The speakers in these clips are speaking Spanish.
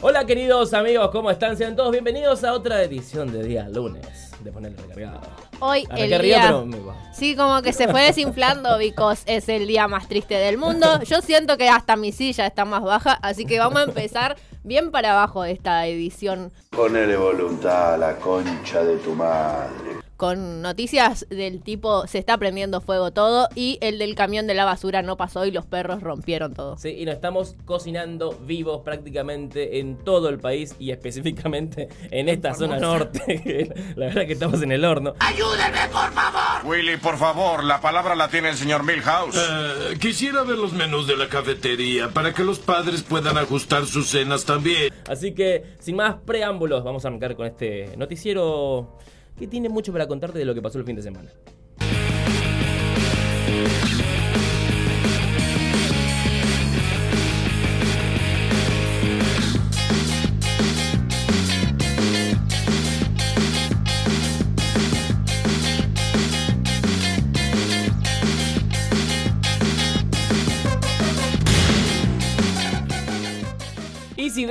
Hola queridos amigos, ¿cómo están? Sean todos bienvenidos a otra edición de día lunes de ponerle recargado. Hoy Arranqué el arriba, día... pero me va. Sí, como que se fue desinflando, because es el día más triste del mundo. Yo siento que hasta mi silla está más baja, así que vamos a empezar bien para abajo de esta edición Ponele voluntad a la concha de tu madre. Con noticias del tipo se está prendiendo fuego todo y el del camión de la basura no pasó y los perros rompieron todo. Sí, y nos estamos cocinando vivos prácticamente en todo el país y específicamente en esta zona norte. La verdad que estamos en el horno. Willy, por favor, la palabra la tiene el señor Milhouse. Eh, quisiera ver los menús de la cafetería para que los padres puedan ajustar sus cenas también. Así que, sin más preámbulos, vamos a arrancar con este noticiero que tiene mucho para contarte de lo que pasó el fin de semana.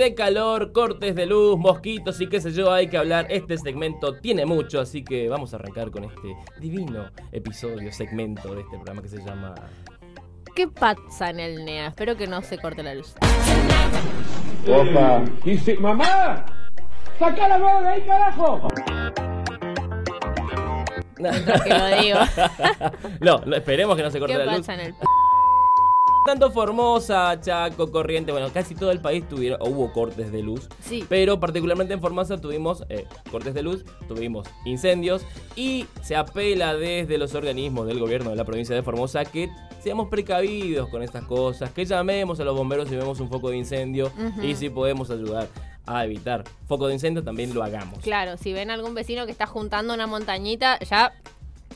De calor, cortes de luz, mosquitos y qué sé yo hay que hablar, este segmento tiene mucho, así que vamos a arrancar con este divino episodio, segmento de este programa que se llama... ¿Qué pasa en el NEA? Espero que no se corte la luz. Opa. Dice, mamá, saca la mano de ahí, carajo. Que lo digo. no, no, esperemos que no se corte ¿Qué la luz. pasa en el Tanto Formosa, Chaco, Corriente, bueno, casi todo el país tuvieron, o hubo cortes de luz. Sí. Pero particularmente en Formosa tuvimos eh, cortes de luz, tuvimos incendios y se apela desde los organismos del gobierno de la provincia de Formosa que seamos precavidos con estas cosas, que llamemos a los bomberos si vemos un foco de incendio y si podemos ayudar a evitar foco de incendio también lo hagamos. Claro, si ven algún vecino que está juntando una montañita, ya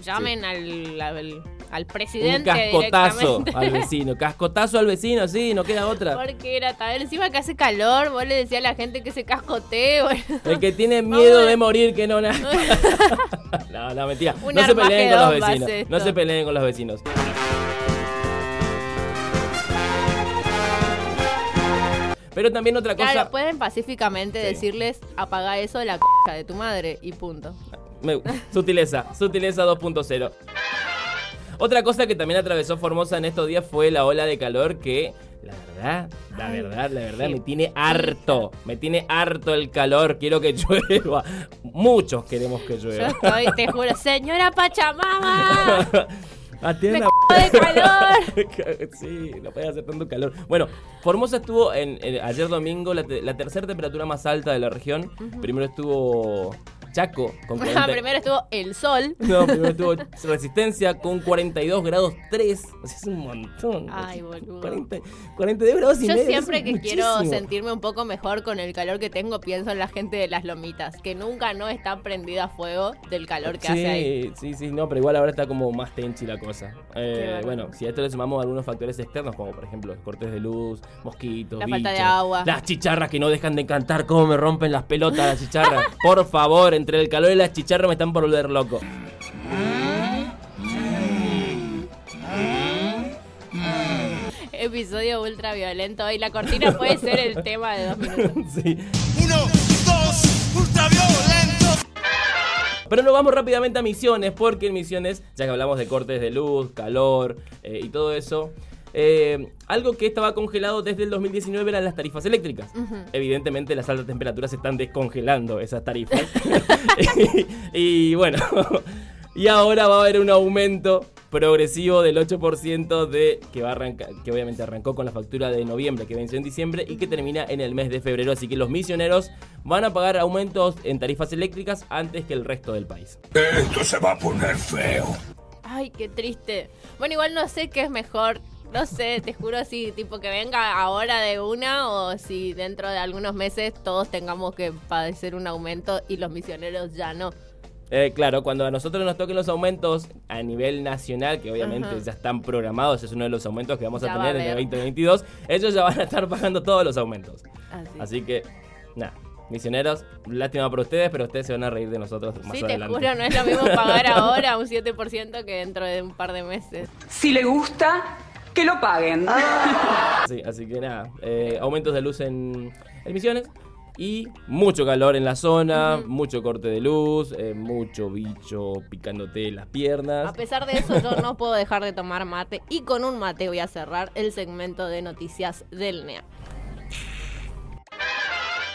llamen al, al, al Un presidente cascotazo directamente. al vecino, cascotazo al vecino, sí, no queda otra. Porque era tal, encima que hace calor, vos le decías a la gente que se cascotee, bueno. El que tiene miedo de morir que no nazca. no, no, mentira. Un no se peleen con los vecinos. No se peleen con los vecinos. Pero también otra cosa. Claro, pueden pacíficamente Sí. decirles apaga eso de la c de tu madre y punto. Sutileza, sutileza 2.0. Otra cosa que también atravesó Formosa en estos días fue la ola de calor que, la verdad, la Ay, verdad, la verdad, me tiene harto. Me tiene harto el calor. Quiero que llueva. Muchos queremos que Yo llueva. estoy, te juro, señora Pachamama, c de calor. sí, no puede hacer tanto calor. Bueno, Formosa estuvo en, en- ayer domingo la, te- la tercera temperatura más alta de la región. Primero estuvo Chaco con 40. Primero estuvo el sol. No, primero estuvo Resistencia con 42 grados 3. O sea, es un montón. Ay, boludo. 40 42 grados y Yo medio. siempre que quiero sentirme un poco mejor con el calor que tengo, pienso en la gente de las lomitas, que nunca no está prendida a fuego del calor que hace ahí. Sí, sí, sí, no, pero igual ahora está como más tenchi la cosa. Eh, bueno, si a esto le sumamos algunos factores externos, como por ejemplo cortes de luz, mosquitos, La falta de agua. las chicharras que no dejan de cantar, cómo me rompen las pelotas las chicharras. por favor, entre el calor y las chicharras me están por volver loco. Episodio ultra violento y la cortina puede ser el tema de dos minutos. sí. Uno, dos, ultraviolento. Pero nos vamos rápidamente a Misiones, porque en Misiones, ya que hablamos de cortes de luz, calor eh, y todo eso, eh, algo que estaba congelado desde el 2019 eran las tarifas eléctricas. Evidentemente las altas temperaturas están descongelando esas tarifas. y, y bueno, y ahora va a haber un aumento progresivo del 8% de que va a arrancar, que obviamente arrancó con la factura de noviembre que venció en diciembre y que termina en el mes de febrero, así que los misioneros van a pagar aumentos en tarifas eléctricas antes que el resto del país. Esto se va a poner feo. Ay, qué triste. Bueno, igual no sé qué es mejor. No sé, te juro si tipo que venga ahora de una o si dentro de algunos meses todos tengamos que padecer un aumento y los misioneros ya no. Eh, claro, cuando a nosotros nos toquen los aumentos a nivel nacional, que obviamente Ajá. ya están programados, es uno de los aumentos que vamos Ya a va a tener en el haber. 2022, ellos ya van a estar pagando todos los aumentos. Así. Así que, nada, misioneros, lástima por ustedes, pero ustedes se van a reír de nosotros más Sí, te adelante. juro, no es lo mismo pagar ahora un 7% que dentro de un par de meses. Si le gusta, Que lo paguen. Sí, así que nada, eh, aumentos de luz en, en Misiones y mucho calor en la zona, mucho corte de luz, eh, mucho bicho picándote las A piernas. pesar de eso, yo no puedo dejar de tomar mate. Y con un mate voy a cerrar el segmento de noticias del NEA.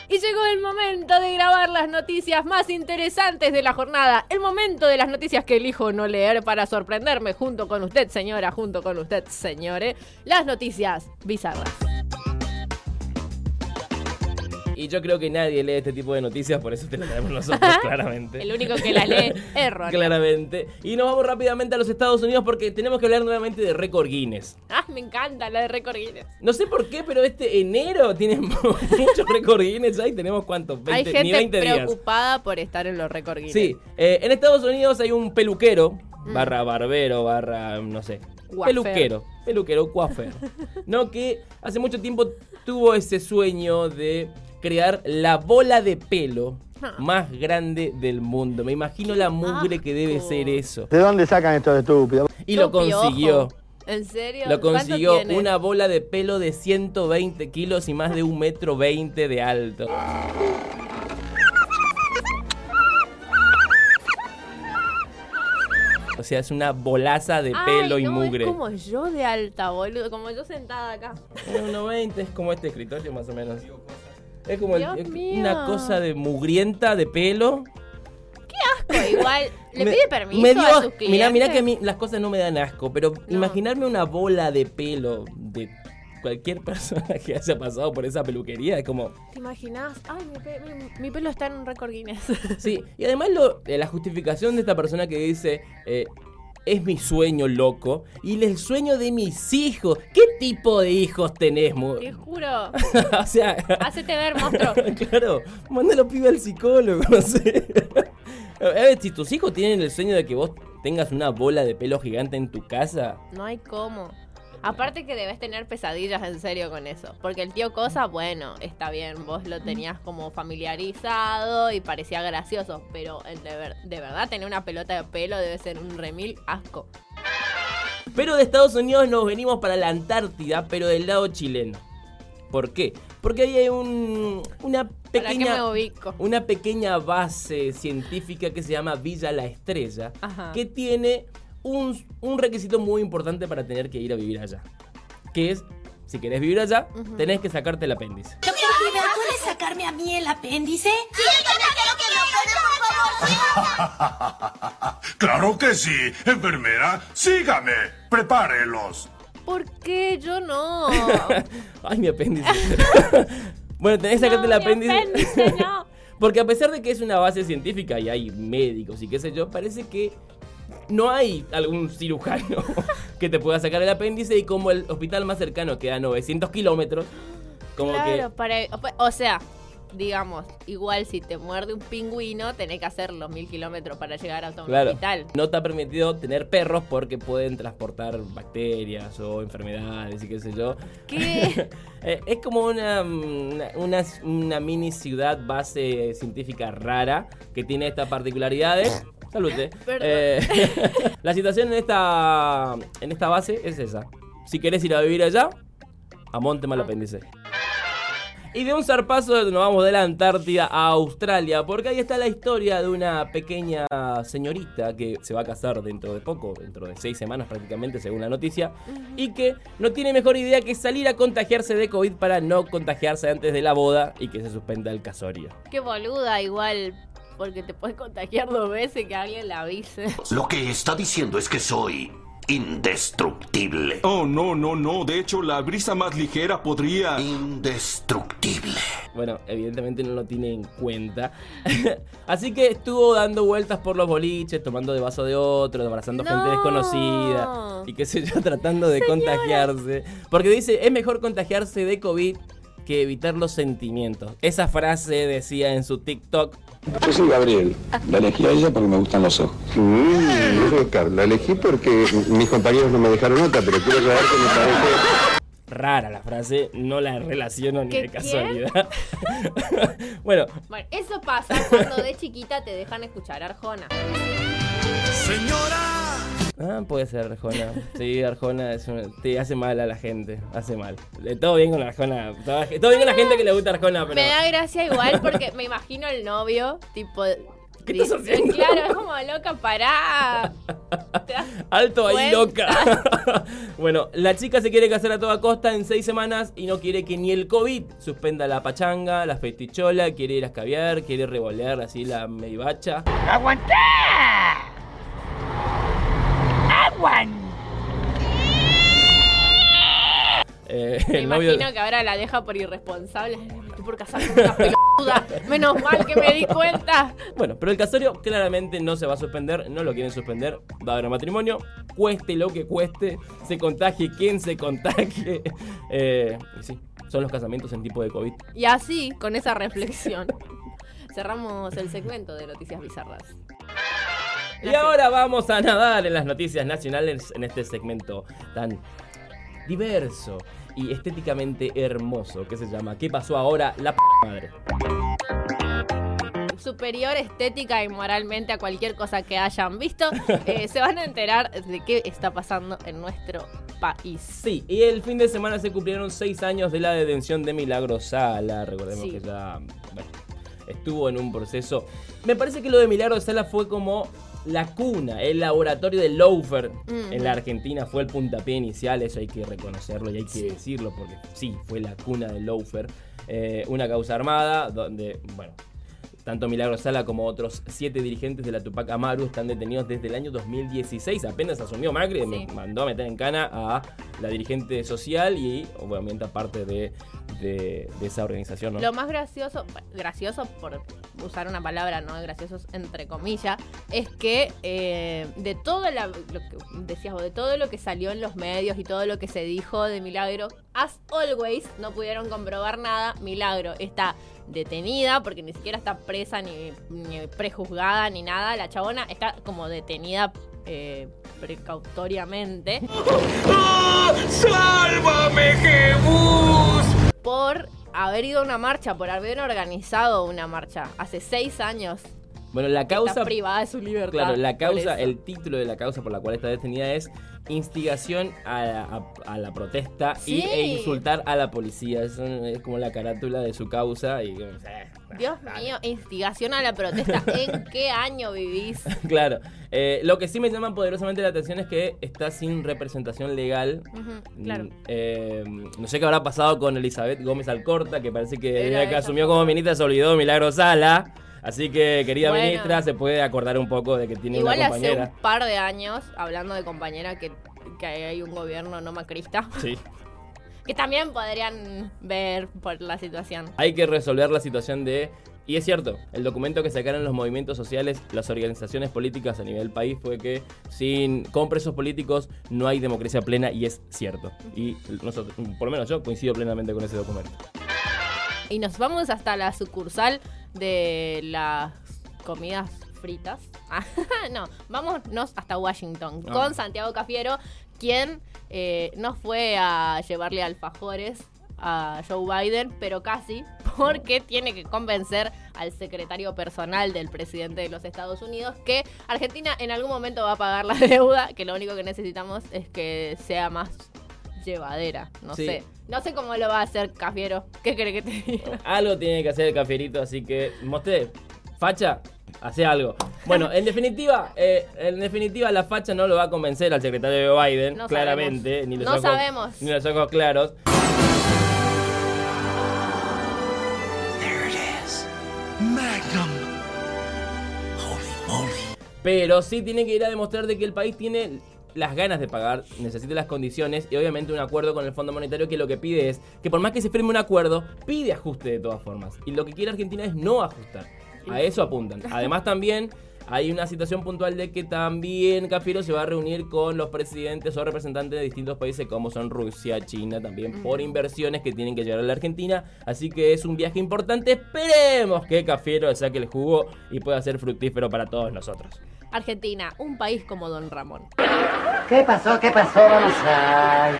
Y llegó el momento de grabar las noticias más interesantes de la jornada. El momento de las noticias que elijo no leer para sorprenderme junto con usted, señora, junto con usted, señores. Las noticias bizarras. Y yo creo que nadie lee este tipo de noticias, por eso te lo traemos nosotros, claramente. El único que las lee es Ron. Claramente. Y nos vamos rápidamente a los Estados Unidos porque tenemos que hablar nuevamente de récord Guinness. Ah, me encanta la de récord Guinness. No sé por qué, pero este enero tiene muchos récord Guinness. Ahí tenemos cuántos, 20, Hay ni gente 20 días. preocupada por estar en los récord Guinness. Sí, eh, en Estados Unidos hay un peluquero, barra barbero, barra, no sé, peluquero, peluquero, coafer, ¿no? Que hace mucho tiempo tuvo ese sueño de crear la bola de pelo Ah. más grande del mundo. Me imagino la mugre que debe ser eso. ¿De dónde sacan estos estúpidos? Y lo consiguió. ¿En serio? Lo ¿Cuánto consiguió una bola de pelo de 120 kilos y más de un metro 20 de alto. O sea, es una bolaza de pelo Ay, y no, mugre. Es como yo de alta, boludo. Como yo sentada acá. 1,20 es como este escritorio más o menos. Es como el- una cosa de mugrienta de pelo. Asco, igual. ¿Le Me- pide permiso me dio a sus clientes? Mirá, mirá que a mí las cosas no me dan asco, pero No. imaginarme una bola de pelo de cualquier persona que haya pasado por esa peluquería es como... ¿Te imaginas? Ay, mi, pe- mi- mi pelo está en un récord Guinness. Sí, y además lo, eh, la justificación de esta persona que dice... eh, es mi sueño loco y el sueño de mis hijos. ¿Qué tipo de hijos tenés? Te juro. o sea, Hacete ver, monstruo. claro, mándalo pibe al psicólogo, no sé. A ver, si tus hijos tienen el sueño de que vos tengas una bola de pelo gigante en tu casa, No hay cómo. Aparte que debes tener pesadillas en serio con eso. Porque el tío Cosa, bueno, está bien. Vos lo tenías como familiarizado y parecía gracioso. Pero de, ver- de verdad tener una pelota de pelo debe ser un remil asco. Pero de Estados Unidos nos venimos para la Antártida, pero del lado chileno. ¿Por qué? Porque ahí hay un, una ¿Para qué pequeña, una pequeña base científica que se llama Villa La Estrella, Ajá. que tiene un, un requisito muy importante para tener que ir a vivir allá. Que es, si querés vivir allá, tenés que sacarte el apéndice. ¿Puedes sacarme a mí el apéndice? Sí, yo quiero que por favor. Claro que sí. Enfermera, sígame. Prepárelos. ¿Por qué yo no? Ay, mi apéndice. bueno, tenés que sacarte No, el mi apéndice. apéndice, no. Porque a pesar de que es una base científica y hay médicos y qué sé yo, parece que no hay algún cirujano que te pueda sacar el apéndice y como el hospital más cercano queda a 900 kilómetros, como claro, que... para, o sea, digamos, igual si te muerde un pingüino, tenés que hacer los mil kilómetros para llegar a un Claro, hospital. no está permitido tener perros porque pueden transportar bacterias o enfermedades y qué sé yo. ¿Qué? Eh, es como una, una- una mini ciudad base científica rara que tiene estas particularidades. Perdón. Eh, la situación en esta, en esta base es esa. Si querés ir a vivir allá, amonte mal apéndice. Y de un zarpazo nos vamos de la Antártida a Australia, porque ahí está la historia de una pequeña señorita que se va a casar dentro de poco, dentro de seis semanas prácticamente, según la noticia, y que no tiene mejor idea que salir a contagiarse de COVID para no contagiarse antes de la boda y que se suspenda el casorio. Qué boluda, igual. Porque te puedes contagiar dos veces que alguien la avise. Lo que está diciendo es que soy indestructible. Oh, no, no, no. De hecho, la brisa más ligera podría... Indestructible. Bueno, evidentemente no lo tiene en cuenta. Así que estuvo dando vueltas por los boliches, tomando de vaso de otro, abrazando gente No. desconocida y qué sé yo, tratando de contagiarse. Porque dice, es mejor contagiarse de COVID que evitar los sentimientos. Esa frase decía en su TikTok. Yo soy Gabriel. La elegí a ella porque me gustan los ojos. la elegí porque mis compañeros no me dejaron nota, pero quiero aclarar que me parece... Rara la frase, no la relaciono ni ¿Qué de casualidad. bueno, Bueno, eso pasa cuando de chiquita te dejan escuchar Arjona. Ah, puede ser Arjona. Sí, Arjona es un- te hace mal a la gente. Hace mal. Eh, Todo bien con Arjona. Todo, todo bien con la gente que le gusta Arjona, pero. Me da gracia igual porque me imagino el novio, tipo. ¿Qué estás haciendo? Claro, es como loca, pará. Alto ahí, loca. bueno, la chica se quiere casar a toda costa en seis semanas y no quiere que ni el COVID suspenda la pachanga, la festichola, quiere ir a escabiar, quiere revolear así la medivacha. ¡Aguantá! ¡Aguan! Eh, Me el novio- imagino que ahora la deja por irresponsable. Estoy por casar con una peluda. Menos mal que me di cuenta. Bueno, pero el casorio claramente no se va a suspender, no lo quieren suspender, va a haber matrimonio, cueste lo que cueste, se contagie quien se contagie. Eh, y sí, son los casamientos en tipo de COVID. Y así, con esa reflexión, cerramos el segmento de Noticias Bizarras. Y ahora vamos a nadar en las noticias nacionales en este segmento tan diverso y estéticamente hermoso que se llama ¿Qué pasó ahora? La p madre. Superior estética y moralmente a cualquier cosa que hayan visto, eh, se van a enterar de qué está pasando en nuestro país. Sí, y el fin de semana se cumplieron seis años de la detención de Milagro Sala. Recordemos Sí. que ya bueno, estuvo en un proceso. Me parece que lo de Milagro Sala fue como la cuna, el laboratorio de Loafer en la Argentina fue el puntapié inicial, eso hay que reconocerlo y hay que Sí. decirlo porque sí, fue la cuna de Loafer. Eh, una causa armada donde, bueno, tanto Milagro Sala como otros siete dirigentes de la Tupac Amaru están detenidos desde el año 2016. Apenas asumió Macri, Sí. me mandó a meter en cana a la dirigente social y obviamente aparte de, de- de esa organización. ¿no? Lo más gracioso, gracioso por usar una palabra, no graciosos entre comillas, es que eh, de todo la- lo que decías vos, de todo lo que salió en los medios y todo lo que se dijo de Milagro, as always no pudieron comprobar nada. Milagro está detenida porque ni siquiera está presa ni, ni prejuzgada ni nada. La chabona está como detenida eh, precautoriamente. ¡Sálvame, Jebus! por haber ido a una marcha, por haber organizado una marcha hace seis años. Bueno, la Está causa... privada de su libertad. Claro, la causa, el título de la causa por la cual está detenida es instigación a la, a- a la protesta y, e insultar a la policía. Es, como la carátula de su causa y eh, Dios mío, instigación a la protesta. ¿En qué año vivís? claro. Eh, lo que sí me llama poderosamente la atención es que está sin representación legal. Ujú, claro. Mm, eh, no sé qué habrá pasado con Elizabeth Gómez Alcorta, que parece que desde que ella. asumió como ministra se olvidó de Milagro Sala. Así que, querida Bueno. ministra, se puede acordar un poco de que tiene Igual una hace compañera. un par de años, hablando de compañera, que, que hay un gobierno no macrista, Sí. que también podrían ver por la situación. Hay que resolver la situación de... Y es cierto, el documento que sacaron los movimientos sociales, las organizaciones políticas a nivel país fue que sin con presos políticos no hay democracia plena y es cierto. Y nosotros, por lo menos yo coincido plenamente con ese documento. Y nos vamos hasta la sucursal de las comidas fritas. No, vámonos hasta Washington Ah. con Santiago Cafiero, quien eh, no fue a llevarle alfajores a Joe Biden, pero casi, porque tiene que convencer al secretario personal del presidente de los Estados Unidos que Argentina en algún momento va a pagar la deuda, que lo único que necesitamos es que sea más llevadera, no Sí. sé. No sé cómo lo va a hacer Cafiero. ¿Qué cree que te diga? Algo tiene que hacer el cafierito, así que mostré, facha, hace algo. Bueno, en definitiva, eh, en definitiva la facha no lo va a convencer al secretario de Biden, No claramente, sabemos. ni los No ojos, sabemos. ni los ojos claros. There it is. Magnum. Holy moly. Pero sí tiene que ir a demostrar de que el país tiene las ganas de pagar, necesita las condiciones y obviamente un acuerdo con el Fondo Monetario que lo que pide es que por más que se firme un acuerdo, pide ajuste de todas formas. Y lo que quiere Argentina es no ajustar. A eso apuntan. Además también hay una situación puntual de que también Cafiero se va a reunir con los presidentes o representantes de distintos países como son Rusia, China, también por inversiones que tienen que llegar a la Argentina. Así que es un viaje importante. Esperemos que Cafiero saque el jugo y pueda ser fructífero para todos nosotros. Argentina, un país como Don Ramón. ¿Qué pasó? ¿Qué pasó? Vamos a...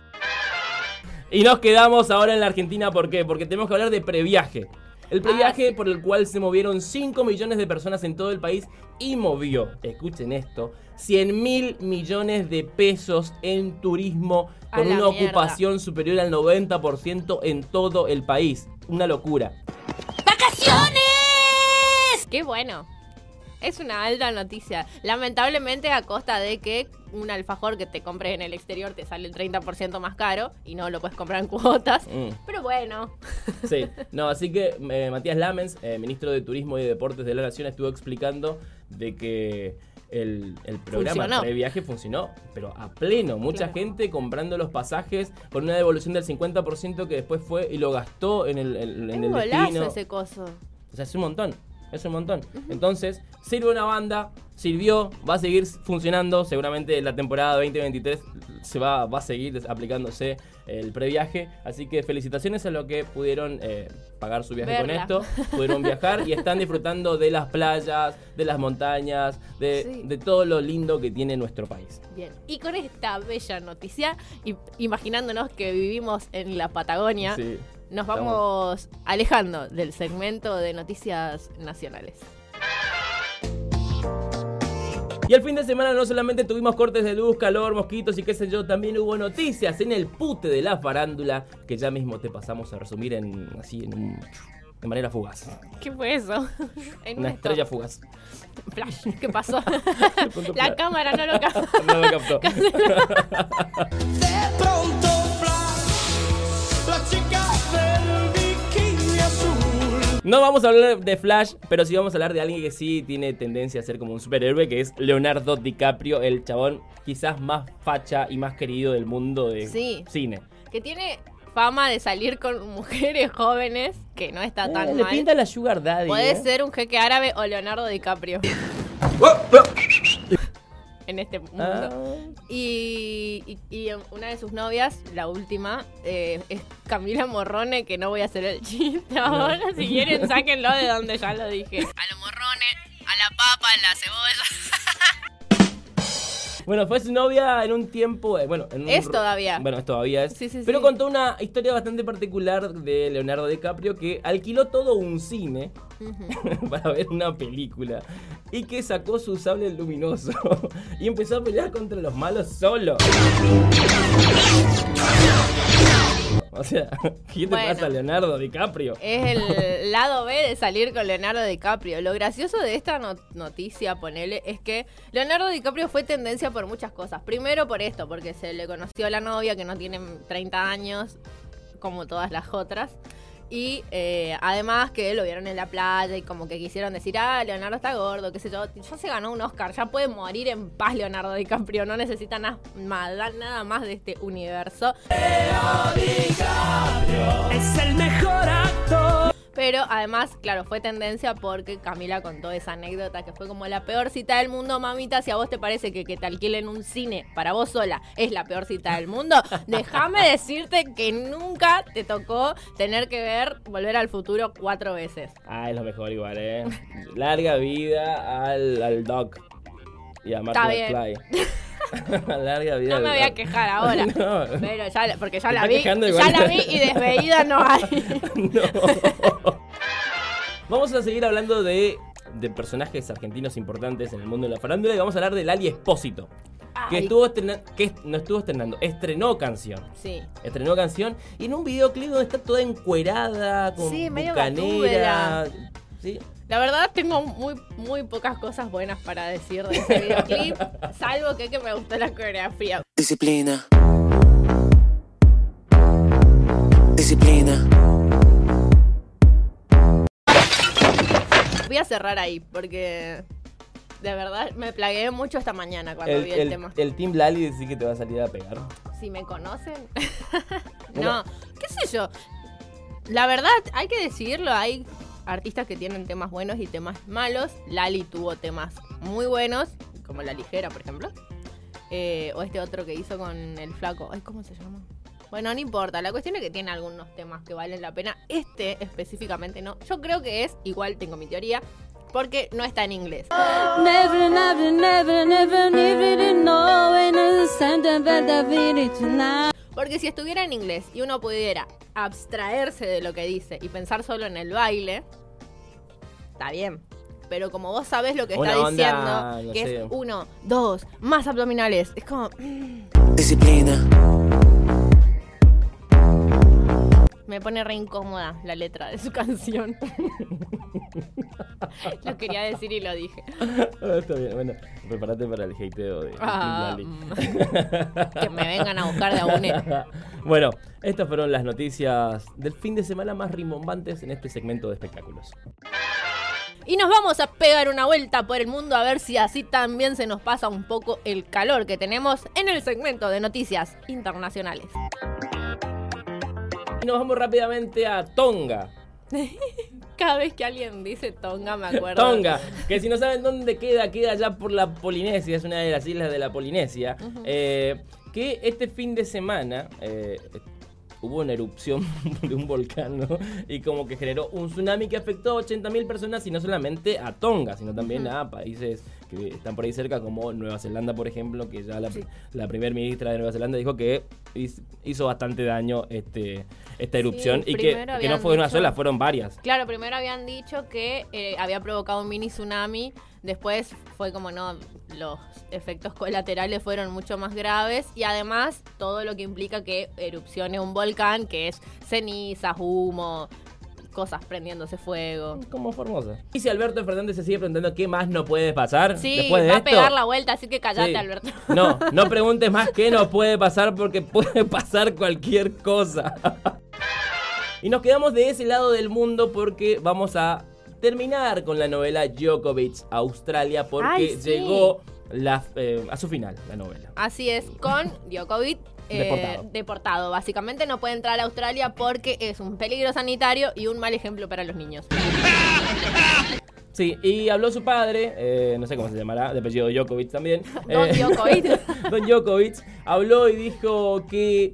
Y nos quedamos ahora en la Argentina, ¿por qué? Porque tenemos que hablar de previaje. El previaje por el cual se movieron 5 millones de personas en todo el país y movió, escuchen esto, 100 mil millones de pesos en turismo A con una mierda. ocupación superior al 90% en todo el país. Una locura. ¡Qué bueno! Es una alta noticia. Lamentablemente a costa de que un alfajor que te compres en el exterior te sale el 30% más caro y no lo puedes comprar en cuotas. Mm. Pero bueno, Sí, no, así que eh, Matías Lamens, eh, ministro de Turismo y Deportes de la Nación, estuvo explicando de que el, el programa de viaje funcionó, pero a pleno. Mucha Claro. gente comprando los pasajes con una devolución del 50% que después fue y lo gastó en el, en, en el destino. ese coso. O sea, es un montón. Es un montón. Entonces, sirve una banda, sirvió, va a seguir funcionando. Seguramente la temporada 2023 se va, va a seguir aplicándose el previaje. Así que felicitaciones a los que pudieron eh, pagar su viaje Verla. con esto. Pudieron viajar y están disfrutando de las playas, de las montañas, de, Sí. de todo lo lindo que tiene nuestro país. Bien. Y con esta bella noticia, imaginándonos que vivimos en la Patagonia, Sí. Nos Estamos- vamos alejando del segmento de noticias nacionales. Y el fin de semana no solamente tuvimos cortes de luz, calor, mosquitos y qué sé yo, también hubo noticias en el pute de la farándula que ya mismo te pasamos a resumir en así en un- de manera fugaz. ¿Qué fue eso? En Una un estrella stop. fugaz. Flash, ¿qué pasó? La cámara no lo captó. No me captó. No vamos a hablar de Flash, pero sí vamos a hablar de alguien que sí tiene tendencia a ser como un superhéroe, que es Leonardo DiCaprio, el chabón quizás más facha y más querido del mundo de Sí. cine. que tiene fama de salir con mujeres jóvenes, que no está tan Eh, le mal. pinta la Sugar Daddy. Puede eh. ser un jeque árabe o Leonardo DiCaprio. en este mundo. Ah. Y, y- y una de sus novias, la última, eh, es Camila Morrone, que no voy a hacer el chiste ahora. Si quieren, sáquenlo de donde ya lo dije. A los morrones, a la papa, a la cebolla. Bueno, fue su novia en un tiempo. eh, bueno, en un Es todavía. Bueno, es todavía es. Sí, sí, pero sí. contó una historia bastante particular de Leonardo DiCaprio que alquiló todo un cine para ver una película y que sacó su sable luminoso y empezó a pelear contra los malos solo. O sea, ¿qué te Bueno. pasa, Leonardo DiCaprio? Es el lado B de salir con Leonardo DiCaprio. Lo gracioso de esta no- noticia, ponele, es que Leonardo DiCaprio fue tendencia por muchas cosas. Primero por esto, porque se le conoció a la novia que no tiene 30 años, como todas las otras. Y eh, además que lo vieron en la playa y como que quisieron decir, ah, Leonardo está gordo, qué sé yo. Ya se ganó un Oscar, ya puede morir en paz Leonardo DiCaprio, no necesita na- ma- nada más de este universo. Es el mejor actor. Pero además, claro, fue tendencia porque Camila contó esa anécdota que fue como la peor cita del mundo, mamita. Si a vos te parece que, que te alquilen un cine para vos sola es la peor cita del mundo, déjame decirte que nunca te tocó tener que ver Volver al Futuro cuatro veces. Ah, es lo mejor igual, ¿eh? Larga vida al, al Doc y a Marty Está bien. Larga vida No me voy a quejar ahora. No. Pero ya, porque ya la vi, ya la vi y desveída no hay. Vamos a seguir hablando de, de personajes argentinos importantes en el mundo de la farándula y vamos a hablar de Lali Espósito. Que estuvo estrenando, que no estuvo estrenando, estrenó canción. Sí. Estrenó canción y en un videoclip donde está toda encuerada, con Sí, medio bucanera. Sí. La verdad tengo muy, muy pocas cosas buenas para decir de ese videoclip, salvo que, que me gustó la coreografía. Disciplina. Disciplina. Voy a cerrar ahí porque de verdad me plagué mucho esta mañana cuando El, vi el, el- tema. el Team Lali dice que te va a salir a pegar. Si me conocen. No, qué sé yo. La verdad, hay que decidirlo. Hay artistas que tienen temas buenos y temas malos. Lali tuvo temas muy buenos, como La Ligera, por ejemplo. Eh, o este otro que hizo con el flaco. Ay, ¿cómo se llama? Bueno, no importa. La cuestión es que tiene algunos temas que valen la pena. Este específicamente no. Yo creo que es, igual tengo mi teoría, porque no está en inglés. Never, never, never, Porque si estuviera en inglés y uno pudiera abstraerse de lo que dice y pensar solo en el baile, está bien. Pero como vos sabés lo que Una está onda, diciendo, no que sé. es uno, dos, más abdominales, es como... Disciplina. Me pone re incómoda la letra de su canción. lo quería decir y lo dije. Ah, Está bien, bueno, prepárate para el hateo de Ah, mm. Que me vengan a buscar de a une. Bueno, estas fueron las noticias del fin de semana más rimbombantes en este segmento de espectáculos. Y nos vamos a pegar una vuelta por el mundo a ver si así también se nos pasa un poco el calor que tenemos en el segmento de noticias internacionales. Nos vamos rápidamente a Tonga. Cada vez que alguien dice Tonga me acuerdo. Tonga, que si no saben dónde queda, queda allá por la Polinesia, es una de las islas de la Polinesia. eh, que este fin de semana eh, hubo una erupción de un volcán, ¿no? Y como que generó un tsunami que afectó a 80.000 personas y no solamente a Tonga, sino también a países que están por ahí cerca, como Nueva Zelanda, por ejemplo, que ya la, la primer ministra de Nueva Zelanda dijo que hiz- hizo bastante daño este, esta erupción y que, que no fue una dicho- sola, fueron varias. Claro, primero habían dicho que eh, había provocado un mini tsunami. Después fue como no, los efectos colaterales fueron mucho más graves. Y además todo lo que implica que erupcione un volcán, que es cenizas, humo, cosas prendiéndose fuego. Como Formosa. Y si Alberto Fernández se sigue preguntando qué más no puede pasar Sí, después de va a esto. pegar la vuelta, así que callate, Sí. Alberto. No, no preguntes más qué no puede pasar porque puede pasar cualquier cosa. y nos quedamos de ese lado del mundo porque vamos a terminar con la novela Djokovic Australia porque Ay, sí. llegó la, eh, a su final la novela. Así es, con Djokovic. Eh, Deportado. deportado. Básicamente no puede entrar a Australia porque es un peligro sanitario y un mal ejemplo para los niños. Sí, y habló su padre, eh, no sé cómo se llamará, de apellido Djokovic también. Don Eh, Djokovic. Don Djokovic habló y dijo que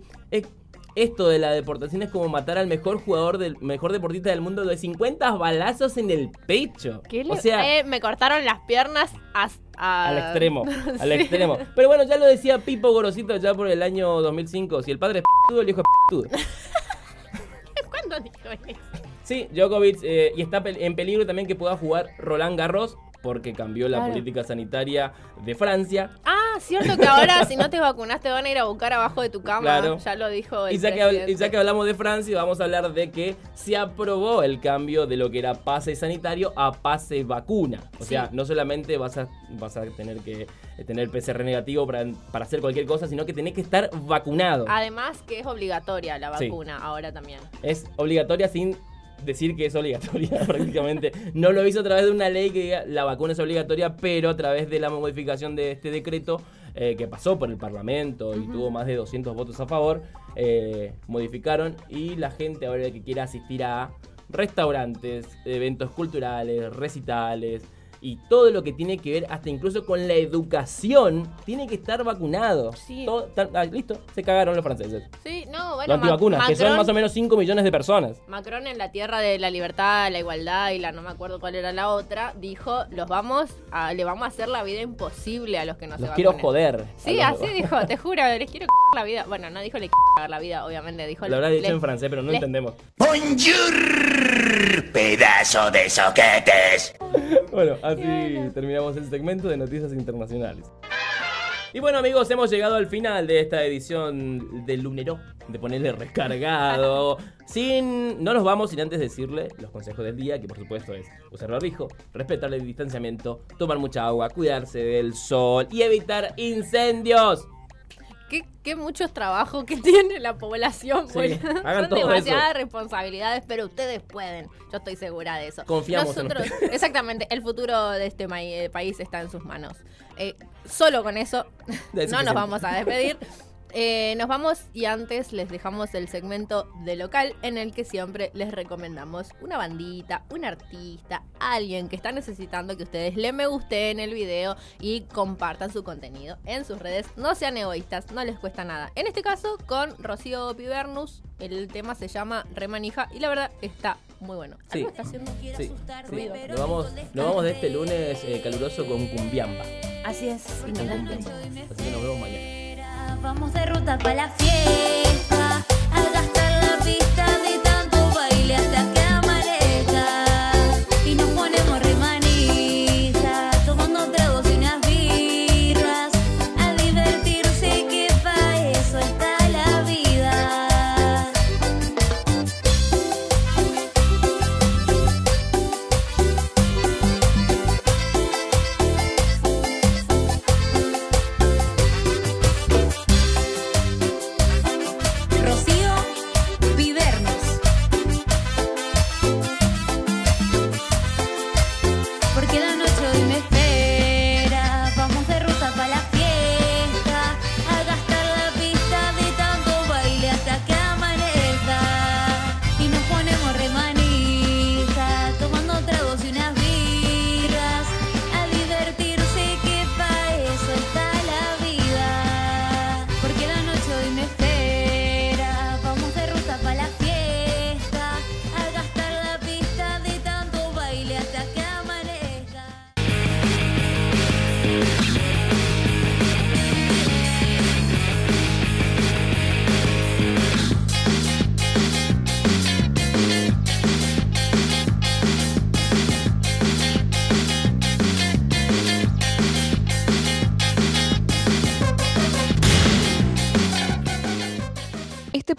esto de la deportación es como matar al mejor jugador del mejor deportista del mundo de 50 balazos en el pecho. ¿Qué O sea, eh, me cortaron las piernas as- a- al extremo, al extremo. Pero bueno, ya lo decía Pipo Gorosito ya por el año 2005, si el padre es p***tudo, el hijo es p***tudo. ¿Cuándo dijo eso? Sí, Djokovic, eh, y está en peligro también que pueda jugar Roland Garros porque cambió la Claro. política sanitaria de Francia. Ah, cierto que ahora si no te vacunaste van a ir a buscar abajo de tu cama. Claro. Ya lo dijo el Y ya, que, y ya que hablamos de Francia, vamos a hablar de que se aprobó el cambio de lo que era pase sanitario a pase vacuna. O Sí. sea, no solamente vas a, vas a tener que eh, tener PCR negativo para, para hacer cualquier cosa, sino que tenés que estar vacunado. Además que es obligatoria la Sí. vacuna ahora también. Es obligatoria sin decir que es obligatoria prácticamente. No lo hizo a través de una ley que diga la vacuna es obligatoria, pero a través de la modificación de este decreto eh, que pasó por el Parlamento y tuvo más de 200 votos a favor, eh, modificaron y la gente ahora que quiera asistir a restaurantes, eventos culturales, recitales y todo lo que tiene que ver hasta incluso con la educación, tiene que estar vacunado. Sí. Todo- tan- ah, listo, se cagaron los franceses. Sí, bueno, Los antivacunas, que son más o menos 5 millones de personas. Macron en la tierra de la libertad, la igualdad y la no me acuerdo cuál era la otra, dijo, los vamos a, le vamos a hacer la vida imposible a los que no Los se quiero vacunen". joder. Sí, los- así dijo, te juro, les quiero la vida. Bueno, no dijo le cagar la vida, obviamente, dijo Lo habrá dicho en francés, pero no entendemos. Bonjour, pedazo de soquetes. Bueno, así terminamos el segmento de noticias internacionales. Y bueno amigos, hemos llegado al final de esta edición del Lunero, de ponerle recargado. Sin, no nos vamos sin antes decirle los consejos del día, que por supuesto es usar barbijo, respetar el distanciamiento, tomar mucha agua, cuidarse del sol y evitar incendios. ¿Qué, qué muchos trabajos que tiene la población. Sí, hagan Son todo demasiadas eso. responsabilidades, pero ustedes pueden. Yo estoy segura de eso. Confiamos en Nosotros, exactamente, el futuro de este eh, país está en sus manos. Eh, solo con eso Es no nos vamos a despedir. Eh, nos vamos y antes les dejamos el segmento de local en el que siempre les recomendamos una bandita, un artista, alguien que está necesitando que ustedes le me gusten el video y compartan su contenido en sus redes. No sean egoístas, no les cuesta nada. En este caso con Rocío Pibernus, el tema se llama Remanija y la verdad está muy bueno. Sí. Está haciendo Sí, sí. ruido. Nos vamos, nos vamos de este lunes eh, caluroso con Cumbiamba. Así es. y nos Con despedimos. Cumbiamba. Así que nos vemos mañana. Vamos de ruta para la fiesta, a gastar la pista de